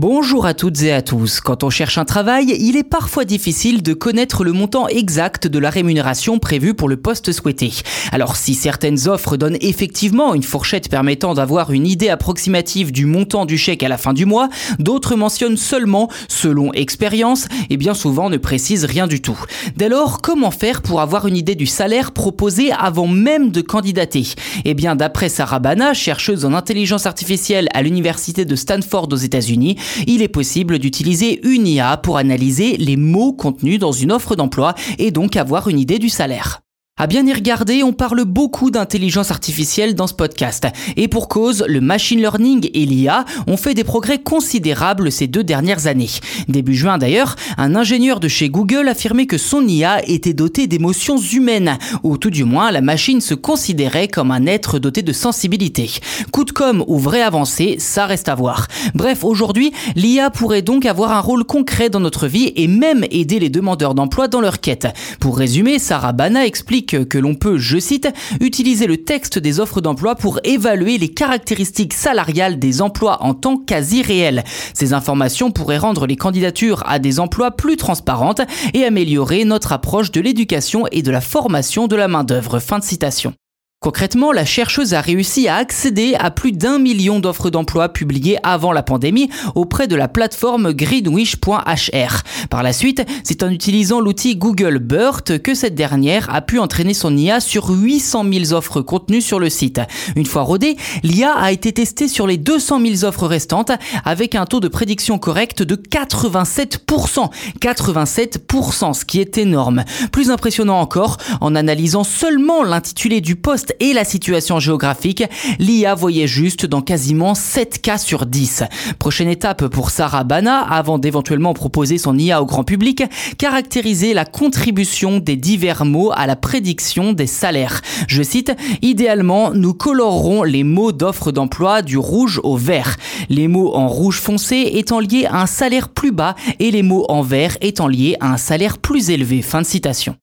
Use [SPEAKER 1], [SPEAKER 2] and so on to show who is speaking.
[SPEAKER 1] Bonjour à toutes et à tous. Quand on cherche un travail, il est parfois difficile de connaître le montant exact de la rémunération prévue pour le poste souhaité. Alors si certaines offres donnent effectivement une fourchette permettant d'avoir une idée approximative du montant du chèque à la fin du mois, d'autres mentionnent seulement selon expérience et bien souvent ne précisent rien du tout. Dès lors, comment faire pour avoir une idée du salaire proposé avant même de candidater? Eh bien d'après Sarah Bana, chercheuse en intelligence artificielle à l'université de Stanford aux États-Unis, il est possible d'utiliser une IA pour analyser les mots contenus dans une offre d'emploi et donc avoir une idée du salaire. À bien y regarder, on parle beaucoup d'intelligence artificielle dans ce podcast. Et pour cause, le machine learning et l'IA ont fait des progrès considérables ces deux dernières années. Début juin d'ailleurs, un ingénieur de chez Google affirmait que son IA était dotée d'émotions humaines, ou tout du moins la machine se considérait comme un être doté de sensibilité. Coup de com ou vraie avancée, ça reste à voir. Bref, aujourd'hui, l'IA pourrait donc avoir un rôle concret dans notre vie et même aider les demandeurs d'emploi dans leur quête. Pour résumer, Sarah Bana explique que l'on peut, je cite, utiliser le texte des offres d'emploi pour évaluer les caractéristiques salariales des emplois en temps quasi réel. Ces informations pourraient rendre les candidatures à des emplois plus transparentes et améliorer notre approche de l'éducation et de la formation de la main-d'œuvre. Fin de citation. Concrètement, la chercheuse a réussi à accéder à plus d'un million d'offres d'emploi publiées avant la pandémie auprès de la plateforme greenwish.hr. Par la suite, c'est en utilisant l'outil Google BERT que cette dernière a pu entraîner son IA sur 800 000 offres contenues sur le site. Une fois rodée, l'IA a été testée sur les 200 000 offres restantes avec un taux de prédiction correct de 87%. 87%, ce qui est énorme. Plus impressionnant encore, en analysant seulement l'intitulé du poste et la situation géographique, l'IA voyait juste dans quasiment 7 cas sur 10. Prochaine étape pour Sarah Bana, avant d'éventuellement proposer son IA au grand public, caractériser la contribution des divers mots à la prédiction des salaires. Je cite, idéalement, nous colorerons les mots d'offre d'emploi du rouge au vert. Les mots en rouge foncé étant liés à un salaire plus bas et les mots en vert étant liés à un salaire plus élevé. Fin de citation.